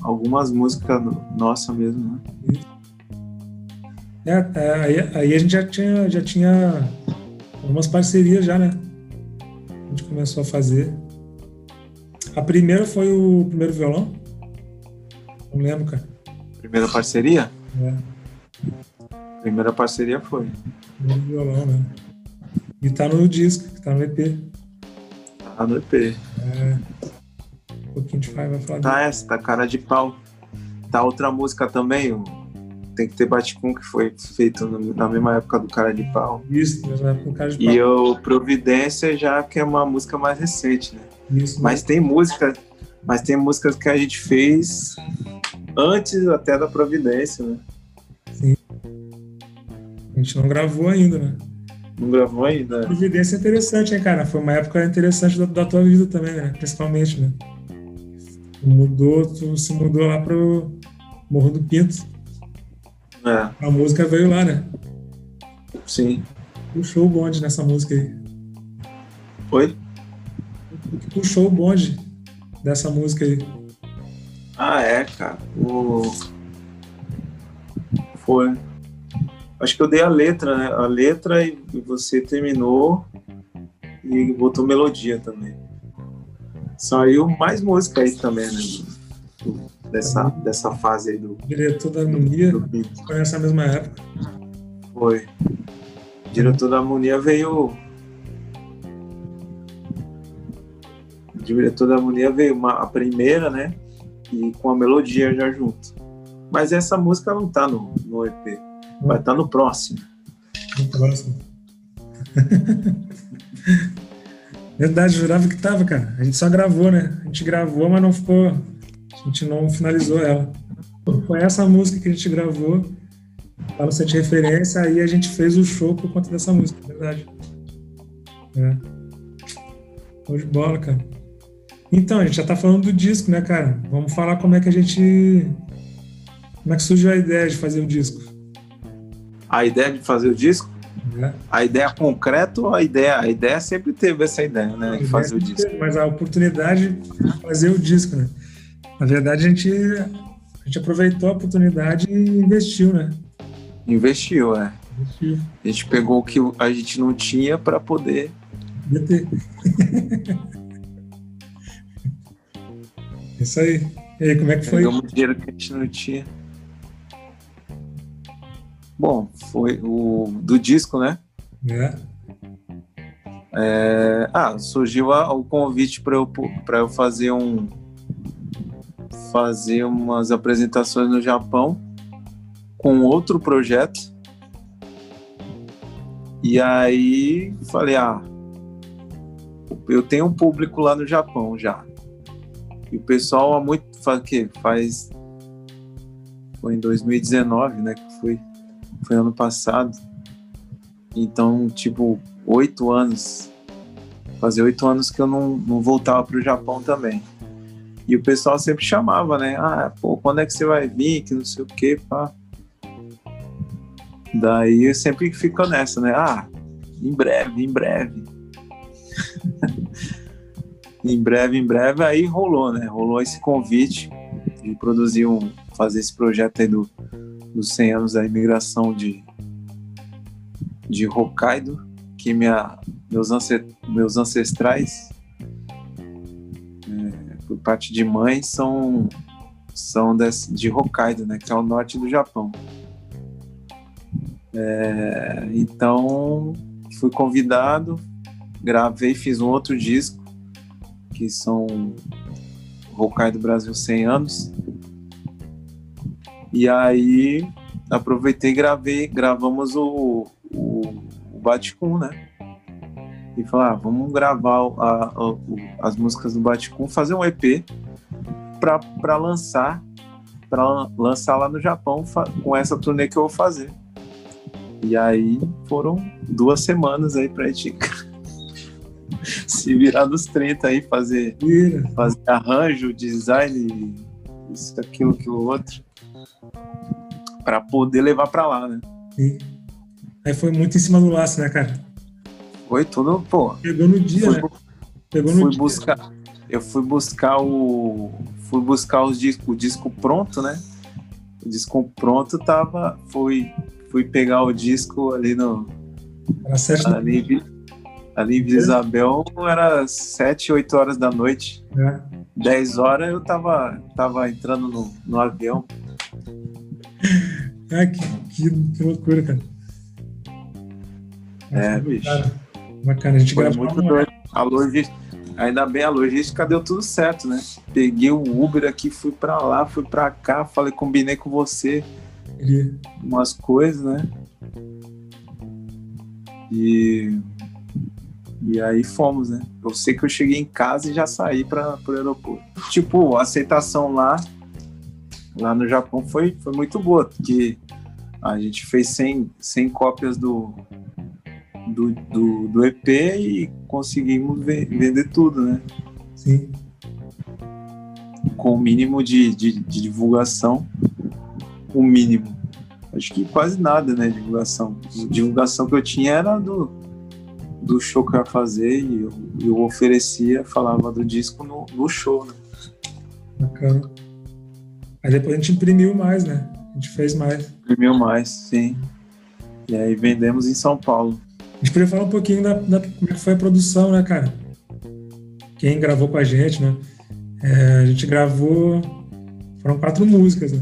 algumas músicas nossa mesmo, né? É, é, aí, aí, a gente já tinha, já tinha algumas parcerias já, né? A gente começou a fazer. A primeira foi o primeiro violão. Não lembro, cara. Primeira parceria? É. Primeira parceria foi. Primeiro violão, né? E tá no disco, tá no EP. Tá no EP. É. Um pouquinho de vai falar. Tá essa, tá cara de pau. Tá outra música também, Tem que ter Baticum, que foi feito na mesma época do Cara de Pau. Isso, na mesma época do Cara de Pau. E o Providência já que é uma música mais recente, né? Isso, mas tem música, mas tem músicas que a gente fez antes até da Providência, né? Sim. A gente não gravou ainda, né? Não gravou ainda. Providência é interessante, hein, cara? Foi uma época interessante da, da tua vida também, né? Principalmente, né? Mudou, tu se mudou lá pro Morro do Pinto. É. A música veio lá, né? Sim. Puxou o bonde nessa música aí. Oi? Puxou o bonde dessa música aí. Ah, é, cara. O... Foi. Acho que eu dei a letra, né? A letra e você terminou e botou melodia também. Saiu mais música aí também, né? Dessa, dessa fase aí do. Diretor da Harmonia. Foi nessa mesma época. Foi. Diretor da Harmonia veio. Diretor da Harmonia veio uma, a primeira, né? E com a melodia já junto. Mas essa música não tá no, no EP. Vai estar no próximo. No [laughs] próximo. Verdade, jurava que tava, cara. A gente só gravou, né? A gente gravou, mas não ficou. A gente não finalizou ela. Foi essa música que a gente gravou, tá no de referência, aí a gente fez o show por conta dessa música, verdade. É. Show de bola, cara. Então, a gente já tá falando do disco, né, cara? Vamos falar como é que a gente. Como é que surgiu a ideia de fazer o disco? A ideia de fazer o disco? É. A ideia concreta ou a ideia? A ideia sempre teve essa ideia, né? De fazer o disco. Teve, mas a oportunidade de fazer o disco, né? Na verdade, a gente, a gente aproveitou a oportunidade e investiu, né? Investiu, é. Investiu. A gente pegou o que a gente não tinha para poder. ter. [laughs] Isso aí. E aí, como é que foi? Pegamos dinheiro que a gente não tinha. Bom, foi o do disco, né? É. É, ah, surgiu a, o convite para eu, para eu fazer um fazer umas apresentações no Japão com outro projeto. E aí falei, ah, eu tenho um público lá no Japão já. E o pessoal há muito faz que faz foi em 2019, né, que foi foi ano passado. Então, tipo, oito anos. Fazer oito anos que eu não, não voltava para o Japão também. E o pessoal sempre chamava, né? Ah, pô, quando é que você vai vir? Que não sei o quê, pá. Daí eu sempre fico nessa, né? Ah, em breve, em breve. [laughs] em breve, em breve, aí rolou, né? Rolou esse convite de produzir um, fazer esse projeto aí do, dos 100 anos da imigração de, de Hokkaido, que minha, meus, meus ancestrais, é, por parte de mãe, são, são desse, de Hokkaido, né? Que é o norte do Japão. É, então, fui convidado, gravei, fiz um outro disco, que são Hokkaido Brasil 100 anos. E aí aproveitei e gravei, gravamos o, o, o Baticum, né? E falei, ah, vamos gravar a, a, as músicas do Baticum, fazer um EP para lançar, para lançar lá no Japão com essa turnê que eu vou fazer. E aí foram duas semanas aí pra gente [laughs] se virar dos 30 aí, fazer, fazer arranjo, design, isso, aquilo, aquilo outro, para poder levar para lá, né? Sim. Aí foi muito em cima do laço, né, cara? Foi tudo, pô. Pegou no dia, fui, né? Pegou no fui dia. buscar, eu fui buscar o fui buscar os disco, o disco pronto, né? O disco pronto tava foi fui pegar o disco ali no. Era ali, ali em Vila Isabel era 7, 8 horas da noite. É. 10 horas eu tava, tava entrando no, no avião. Ah, que, que, que loucura, cara. É, bicho. Cara, bacana, a gente Foi gravou muito doido. A logística, ainda bem, a logística deu tudo certo, né? Peguei o Uber aqui, fui pra lá, fui pra cá, falei, combinei com você umas coisas, né? E, e aí fomos, né? Eu sei que eu cheguei em casa e já saí para o aeroporto. Tipo, a aceitação lá, lá no Japão foi, foi muito boa, porque a gente fez 100, 100 cópias do, do, do, do EP e conseguimos vender tudo, né? Sim. Com o mínimo de, de, de divulgação o mínimo. Acho que quase nada, né? Divulgação. A divulgação que eu tinha era do, do show que eu ia fazer e eu, eu oferecia, falava do disco no, no show, né? Bacana. Aí depois a gente imprimiu mais, né? A gente fez mais. Imprimiu mais, sim. E aí vendemos em São Paulo. A gente podia falar um pouquinho da, da como é foi a produção, né, cara? Quem gravou com a gente, né? É, a gente gravou. Foram quatro músicas, né?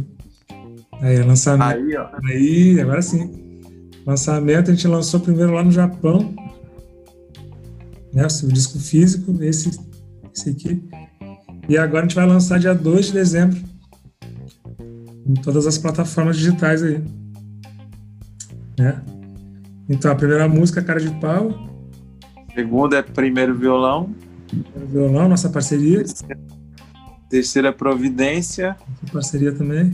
Aí, lançamento. Aí, ó. Aí, agora sim. Lançamento, a gente lançou primeiro lá no Japão. Né, o disco físico, esse, esse aqui. E agora a gente vai lançar dia 2 de dezembro. Em todas as plataformas digitais aí. Né? Então, a primeira música, Cara de Pau. Segunda é Primeiro Violão. Primeiro Violão, nossa parceria. Terceira é Providência. Nossa parceria também.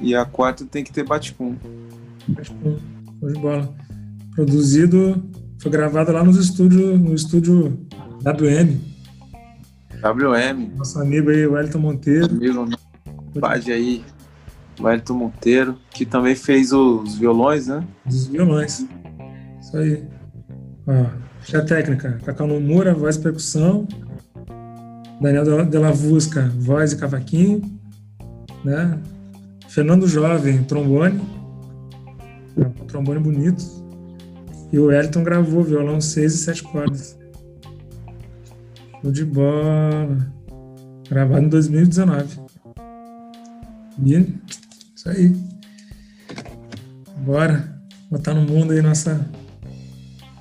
E a quarta tem que ter Baticum. Baticum, foi de bola. Produzido, foi gravado lá nos estúdios, no estúdio WM. WM. Nosso amigo aí, Wellington Monteiro. Amigo, pode aí, Wellington Monteiro, que também fez os violões, né? Os violões. Isso aí. Ó, já técnica, Cacau Nomura, voz e percussão. Daniel Della Vusca, voz e cavaquinho. Né? Fernando Jovem, trombone. Um trombone bonito. E o Wellington gravou violão 6 e 7 cordas. Show de bola. Gravado em 2019. Isso aí. Bora botar no mundo aí nossa,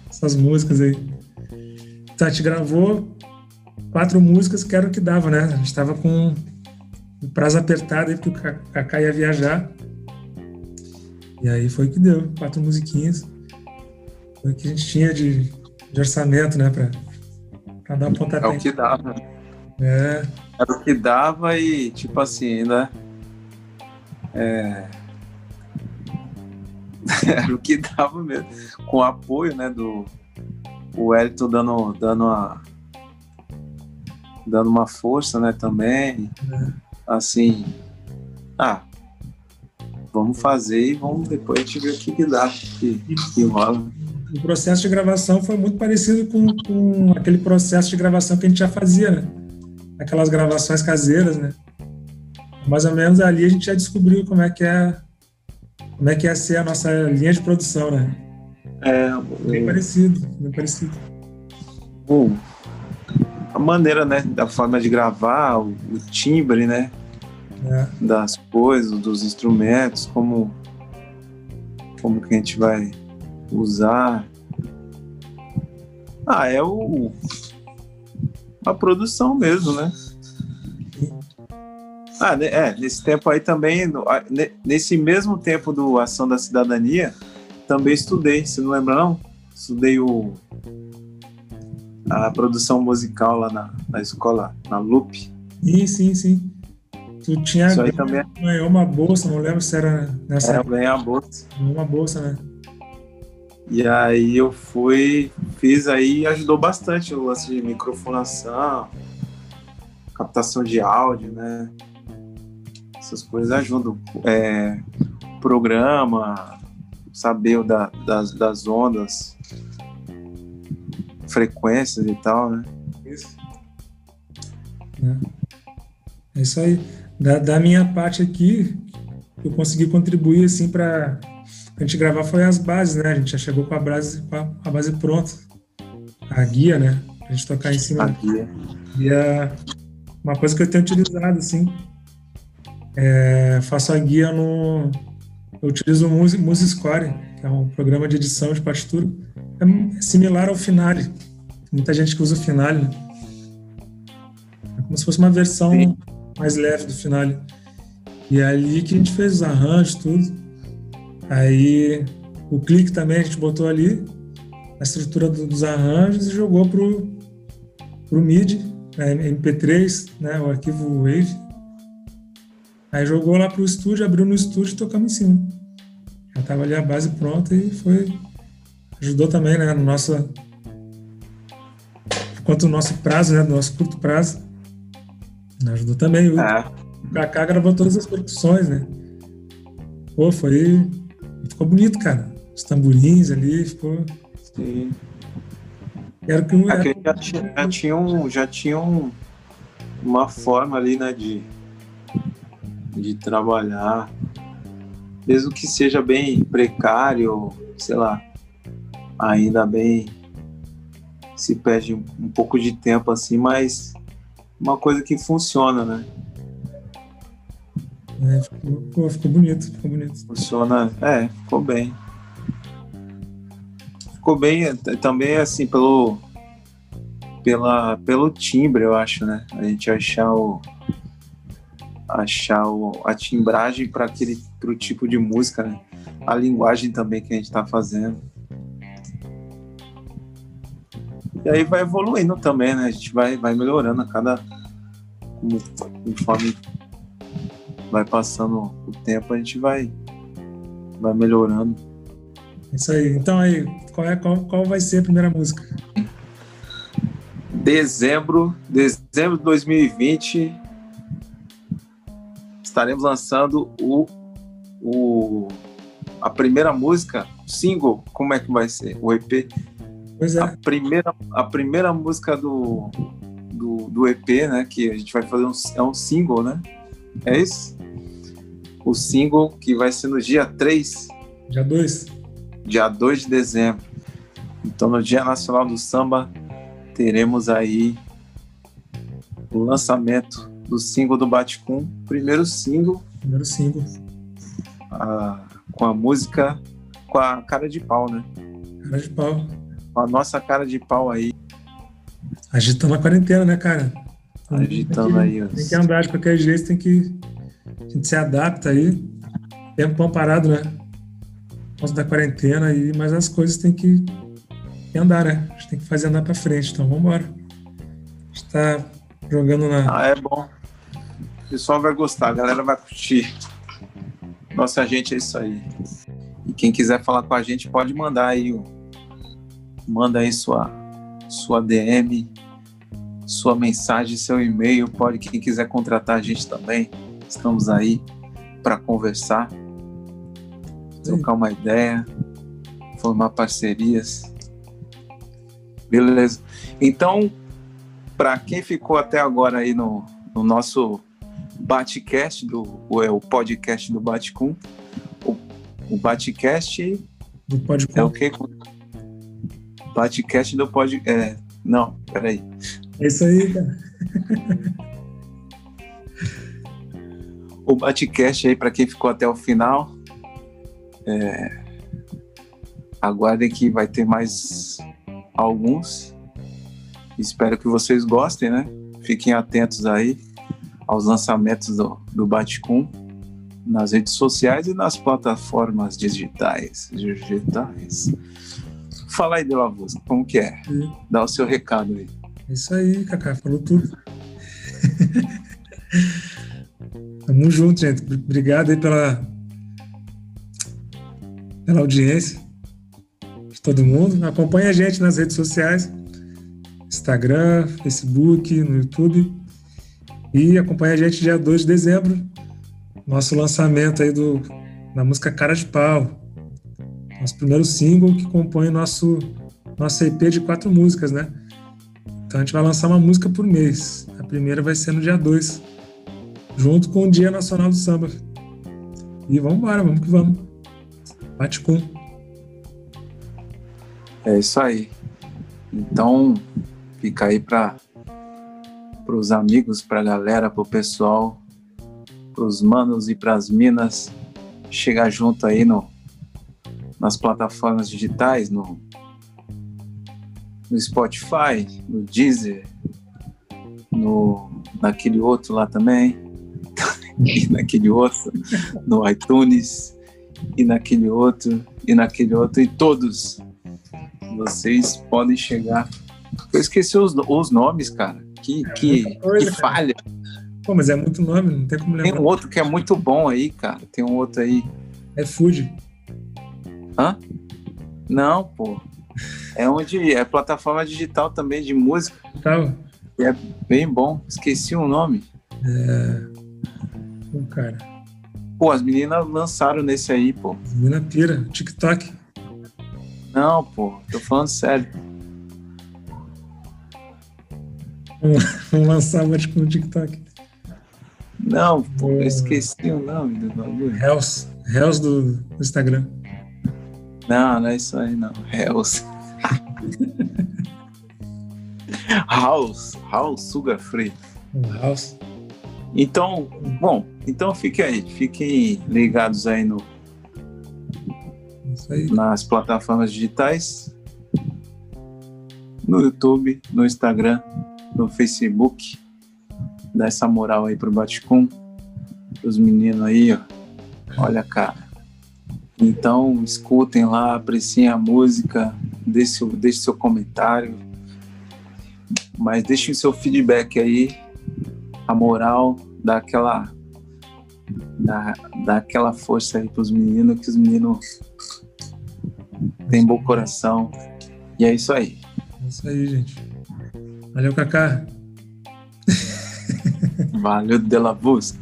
essas músicas aí. Tati gravou quatro músicas que era o que dava, né? A gente tava com um prazo apertado aí, porque o Kaká ia viajar. E aí foi que deu, quatro musiquinhas. Foi o que a gente tinha de, de orçamento, né, pra, pra dar um pontapé. É o que dava. É. Era o que dava e, tipo assim, ainda. É... [laughs] Era o que dava mesmo. Com o apoio, né, do. O Elton dando, dando uma. Dando uma força, né, também. É assim, ah, vamos fazer e vamos depois a gente ver o que, que dá, que, que rola. o processo de gravação foi muito parecido com, com aquele processo de gravação que a gente já fazia, né? Aquelas gravações caseiras, né? Mais ou menos ali a gente já descobriu como é que é como é que ia ser a nossa linha de produção, né? É, bem parecido, bem parecido. O, a maneira, né, da forma de gravar, o, o timbre, né, é. das coisas, dos instrumentos, como como que a gente vai usar. Ah, é o a produção mesmo, né? Ah, é, nesse tempo aí também, nesse mesmo tempo do Ação da Cidadania, também estudei, você não lembra não? Estudei o a produção musical lá na, na escola, na LUP. Sim, sim, sim. Tu tinha Isso aí também... É ganhou uma bolsa, não lembro se era nessa. É, eu ganhei uma bolsa. Uma bolsa, né? E aí eu fui, fiz aí ajudou bastante o lance de microfonação, captação de áudio, né? Essas coisas ajudam. É, programa, saber da, das, das ondas, frequências e tal, né? Isso. É, é isso aí. Da, da, minha parte aqui, eu consegui contribuir assim para a gente gravar foi as bases, né? A gente já chegou com a base, com a, a base pronta, a guia, né? A gente tocar em cima. A guia. E a, uma coisa que eu tenho utilizado assim, é, faço a guia no eu utilizo o MuseScore, que é um programa de edição de partitura. É similar ao Finale. Muita gente que usa o Finale. Né? É como se fosse uma versão Sim. mais leve do Finale. E é ali que a gente fez os arranjos, tudo. Aí o clique também a gente botou ali, a estrutura dos arranjos e jogou pro, pro MIDI, né, MP3, né, o arquivo Wave. Aí jogou lá pro estúdio, abriu no estúdio e tocamos em cima. Já tava ali a base pronta e foi. Ajudou também, né? No nosso. Quanto o nosso prazo, né? Do nosso curto prazo. Ajudou também. O, é. o Kaká gravou todas as percussões, né? Pô, foi. Ficou bonito, cara. Os tamborins ali, ficou. Sim. Era que um, era... já, tinha, já tinha, um, já tinha um, uma forma ali, né, de, de trabalhar, mesmo que seja bem precário, sei lá, ainda bem se perde um pouco de tempo assim, mas uma coisa que funciona, né? É, ficou, pô, ficou bonito, ficou bonito. Funciona, é, ficou bem. Ficou bem é, também assim pelo pela pelo timbre, eu acho, né? A gente achar o achar o, a timbragem para aquele pro tipo de música, né? A linguagem também que a gente está fazendo. E aí vai evoluindo também, né? A gente vai, vai melhorando a cada. Conforme vai passando o tempo, a gente vai, vai melhorando. Isso aí. Então aí, qual, é, qual, qual vai ser a primeira música? Dezembro, dezembro de 2020, estaremos lançando o, o a primeira música, single, como é que vai ser? O EP? Pois é. A primeira, a primeira música do, do, do EP, né? Que a gente vai fazer um, é um single, né? É isso? O single que vai ser no dia 3. Dia 2. Dia 2 de dezembro. Então, no Dia Nacional do Samba, teremos aí o lançamento do single do Baticum, primeiro single. Primeiro single. A, com a música com a cara de pau, né? Cara de pau. A nossa cara de pau aí. Agitando a quarentena, né, cara? Agitando tem que, aí. Tem que andar de qualquer jeito, tem que. A gente se adapta aí. Tempo parado, né? Posso da quarentena aí, mas as coisas tem que, que andar, né? A gente tem que fazer andar pra frente, então vamos embora. A gente tá jogando na. Ah, é bom pessoal vai gostar, a galera vai curtir. Nossa, gente, é isso aí. E quem quiser falar com a gente, pode mandar aí, manda aí sua, sua DM, sua mensagem, seu e-mail. Pode, quem quiser contratar a gente também, estamos aí para conversar, trocar uma ideia, formar parcerias. Beleza. Então, para quem ficou até agora aí no, no nosso Batcast, do, é o podcast do Batcom, o, o Batcast do Podcom. é o que? Batcast do Pod... É, não, peraí. É isso aí, cara. o Batcast aí, para quem ficou até o final, é, aguardem que vai ter mais alguns. Espero que vocês gostem, né? Fiquem atentos aí aos lançamentos do, do Batcom nas redes sociais e nas plataformas digitais. digitais. Fala aí, Delavuz, como que é? Dá o seu recado aí. Isso aí, Cacá, falou tudo. Tamo junto, gente. Obrigado aí pela, pela audiência de todo mundo. Acompanhe a gente nas redes sociais, Instagram, Facebook, no YouTube. E acompanhe a gente dia 2 de dezembro, nosso lançamento aí do, da música Cara de Pau. Nosso primeiro single que compõe nosso, nosso EP de quatro músicas, né? Então a gente vai lançar uma música por mês. A primeira vai ser no dia 2, junto com o Dia Nacional do Samba. E vamos embora, vamos que vamos. Bate com. É isso aí. Então, fica aí para os amigos, para a galera, para o pessoal, para os manos e para as minas chegar junto aí no, nas plataformas digitais, no, no Spotify, no Deezer, no, naquele outro lá também, [laughs] e naquele outro, no iTunes, e naquele outro, e naquele outro, e todos vocês podem chegar. Eu esqueci os, os nomes, cara. Que, é que, coisa, que falha. Pô, mas é muito nome, não tem como lembrar. Tem um outro que é muito bom aí, cara. Tem um outro aí. É Food. Hã? Não, pô. É onde é plataforma digital também de música. Tal. É bem bom. Esqueci o nome. É. Pô, cara. Pô, as meninas lançaram nesse aí, pô. As meninas pira, TikTok. Não, pô, tô falando sério. Vamos lançar mais com o TikTok. Não, pô, eu esqueci o nome do bagulho. Hells. Hells do, do Instagram. Não, não é isso aí, não. Hells. House. House Sugar Free. House. Então, bom, então fiquem aí, fiquem ligados aí no aí. nas plataformas digitais, no YouTube, no Instagram, no Facebook. Dá essa moral aí pro Baticum, os meninos aí, ó. Olha, cara. Então, escutem lá, apreciem a música, deixe, deixe seu comentário, mas deixem seu feedback aí, a moral, dá aquela, dá, dá aquela força aí pros meninos, que os meninos têm bom coração. E é isso aí. É isso aí, gente. Valeu, Kaká. Valeu, Dela Busca.